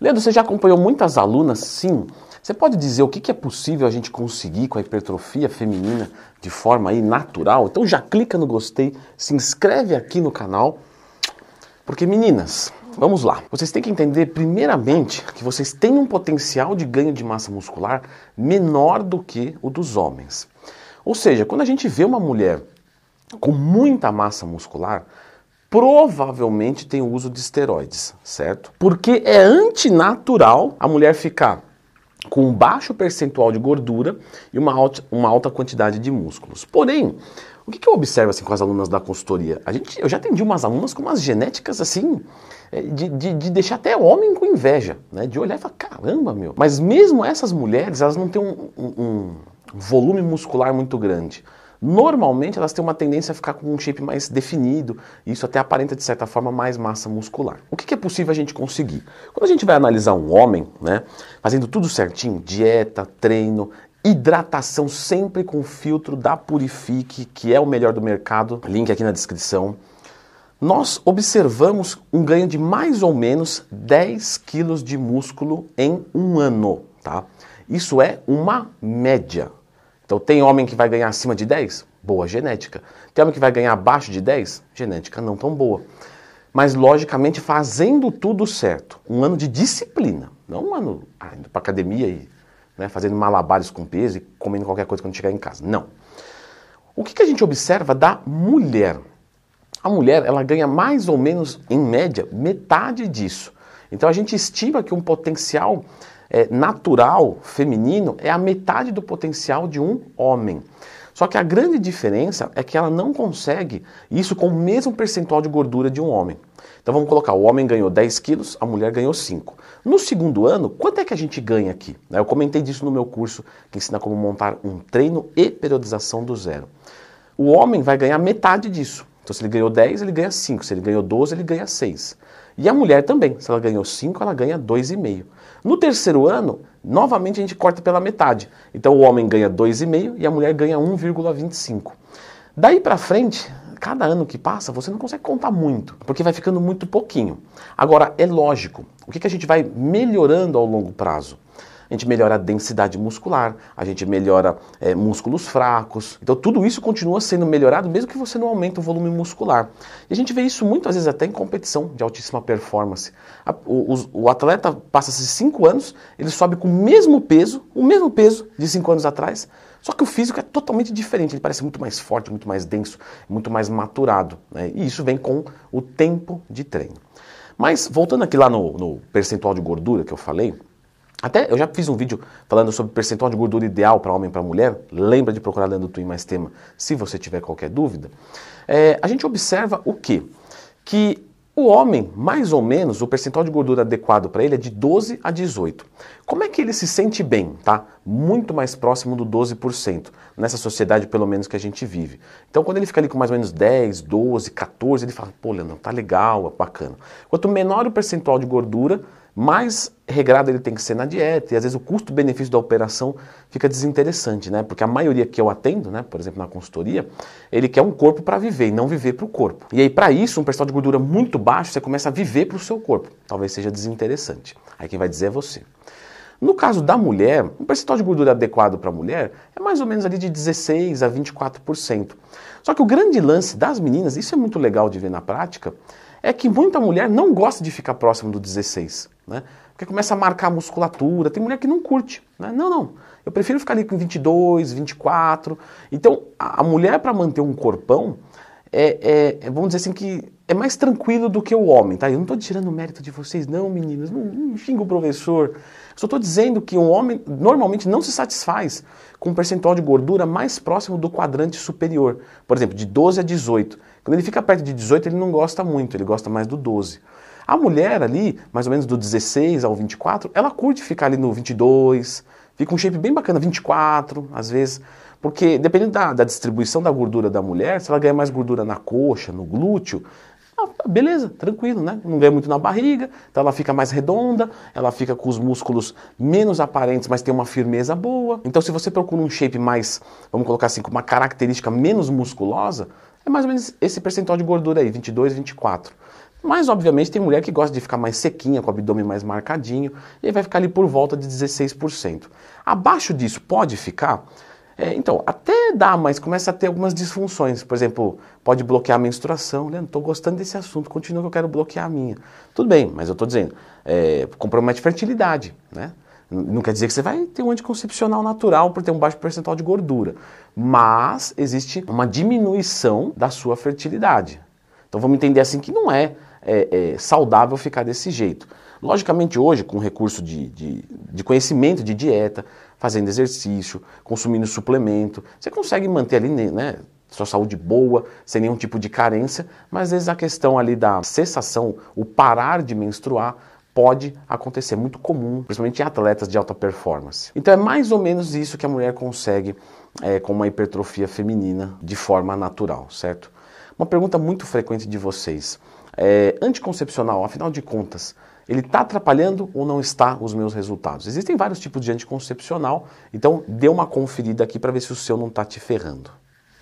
Leandro, você já acompanhou muitas alunas? Sim. Você pode dizer o que é possível a gente conseguir com a hipertrofia feminina de forma aí natural? Então já clica no gostei, se inscreve aqui no canal, porque meninas, vamos lá. Vocês têm que entender primeiramente que vocês têm um potencial de ganho de massa muscular menor do que o dos homens. Ou seja, quando a gente vê uma mulher com muita massa muscular, provavelmente tem o uso de esteroides, certo? Porque é antinatural a mulher ficar com um baixo percentual de gordura e uma alta, uma alta quantidade de músculos. Porém, o que, que eu observo assim, com as alunas da consultoria? A gente, eu já atendi umas alunas com umas genéticas assim, é, de, de, de deixar até homem com inveja, né? De olhar e falar, caramba, meu. Mas mesmo essas mulheres, elas não têm um, um, um volume muscular muito grande. Normalmente elas têm uma tendência a ficar com um shape mais definido, e isso até aparenta de certa forma mais massa muscular. O que é possível a gente conseguir? Quando a gente vai analisar um homem, né, fazendo tudo certinho, dieta, treino, hidratação sempre com filtro da Purifique, que é o melhor do mercado, link aqui na descrição. Nós observamos um ganho de mais ou menos 10 quilos de músculo em um ano, tá? Isso é uma média, então tem homem que vai ganhar acima de 10? Boa genética. Tem homem que vai ganhar abaixo de 10? Genética não tão boa. Mas logicamente fazendo tudo certo. Um ano de disciplina. Não um ano ah, indo para academia e né, fazendo malabares com peso e comendo qualquer coisa quando chegar em casa. Não. O que, que a gente observa da mulher? A mulher ela ganha mais ou menos, em média, metade disso. Então a gente estima que um potencial é, natural feminino é a metade do potencial de um homem. Só que a grande diferença é que ela não consegue isso com o mesmo percentual de gordura de um homem. Então vamos colocar, o homem ganhou 10 quilos, a mulher ganhou 5. No segundo ano, quanto é que a gente ganha aqui? Eu comentei disso no meu curso que ensina como montar um treino e periodização do zero. O homem vai ganhar metade disso. Então se ele ganhou 10, ele ganha 5. Se ele ganhou 12, ele ganha 6. E a mulher também. Se ela ganhou 5, ela ganha 2,5. No terceiro ano, novamente a gente corta pela metade. Então o homem ganha 2,5 e a mulher ganha 1,25. Daí para frente, cada ano que passa, você não consegue contar muito, porque vai ficando muito pouquinho. Agora, é lógico, o que, que a gente vai melhorando ao longo prazo? A gente melhora a densidade muscular, a gente melhora é, músculos fracos. Então tudo isso continua sendo melhorado mesmo que você não aumente o volume muscular. E a gente vê isso muitas vezes até em competição de altíssima performance. A, o, o, atleta passa-se cinco anos, ele sobe com o mesmo peso, o mesmo peso de cinco anos atrás, só que o físico é totalmente diferente, ele parece muito mais forte, muito mais denso, muito mais maturado. Né? E isso vem com o tempo de treino. Mas voltando aqui lá no, no percentual de gordura que eu falei, até eu já fiz um vídeo falando sobre percentual de gordura ideal para homem e para mulher. Lembra de procurar Leandro Twin mais tema se você tiver qualquer dúvida. É, a gente observa o quê? Que o homem, mais ou menos, o percentual de gordura adequado para ele é de 12 a 18. Como é que ele se sente bem? Tá? Muito mais próximo do 12%, nessa sociedade pelo menos que a gente vive. Então quando ele fica ali com mais ou menos 10, 12, 14, ele fala, pô, Leandro, tá legal, é bacana. Quanto menor o percentual de gordura, mais regrado ele tem que ser na dieta, e às vezes o custo-benefício da operação fica desinteressante, né? Porque a maioria que eu atendo, né, por exemplo, na consultoria, ele quer um corpo para viver e não viver para o corpo. E aí, para isso, um percentual de gordura muito baixo, você começa a viver para o seu corpo. Talvez seja desinteressante. Aí quem vai dizer é você. No caso da mulher, um percentual de gordura adequado para a mulher é mais ou menos ali de 16 a 24%. Só que o grande lance das meninas, isso é muito legal de ver na prática, é que muita mulher não gosta de ficar próximo do 16 né? Porque começa a marcar a musculatura. Tem mulher que não curte, né? Não, não. Eu prefiro ficar ali com 22, 24. Então, a, mulher para manter um corpão é, é, vamos dizer assim que é mais tranquilo do que o homem, tá? Eu não estou tirando o mérito de vocês, não, meninas. Não, não xinga o professor. Só estou dizendo que um homem normalmente não se satisfaz com um percentual de gordura mais próximo do quadrante superior. Por exemplo, de 12 a 18. Quando ele fica perto de 18, ele não gosta muito, ele gosta mais do 12. A mulher ali, mais ou menos do 16 ao 24, ela curte ficar ali no 22, fica um shape bem bacana, 24 às vezes, porque dependendo da, da distribuição da gordura da mulher, se ela ganha mais gordura na coxa, no glúteo, ah, beleza, tranquilo, né? Não ganha muito na barriga, então ela fica mais redonda, ela fica com os músculos menos aparentes, mas tem uma firmeza boa. Então, se você procura um shape mais, vamos colocar assim, com uma característica menos musculosa, é mais ou menos esse percentual de gordura aí, 22, 24. Mas, obviamente, tem mulher que gosta de ficar mais sequinha, com o abdômen mais marcadinho, e vai ficar ali por volta de 16%. Abaixo disso, pode ficar? É, então, até dá, mas começa a ter algumas disfunções. Por exemplo, pode bloquear a menstruação. Leandro, estou gostando desse assunto, continua que eu quero bloquear a minha. Tudo bem, mas eu estou dizendo, é, compromete fertilidade, né? Não quer dizer que você vai ter um anticoncepcional natural por ter um baixo percentual de gordura, mas existe uma diminuição da sua fertilidade. Então vamos entender assim que não é, é, é saudável ficar desse jeito. Logicamente hoje, com recurso de, de, de conhecimento de dieta, fazendo exercício, consumindo suplemento, você consegue manter ali, né, sua saúde boa, sem nenhum tipo de carência, mas às vezes a questão ali da cessação, o parar de menstruar, pode acontecer, muito comum, principalmente em atletas de alta performance. Então é mais ou menos isso que a mulher consegue é, com uma hipertrofia feminina de forma natural, certo? Uma pergunta muito frequente de vocês. É, anticoncepcional, afinal de contas, ele está atrapalhando ou não está os meus resultados? Existem vários tipos de anticoncepcional, então dê uma conferida aqui para ver se o seu não está te ferrando.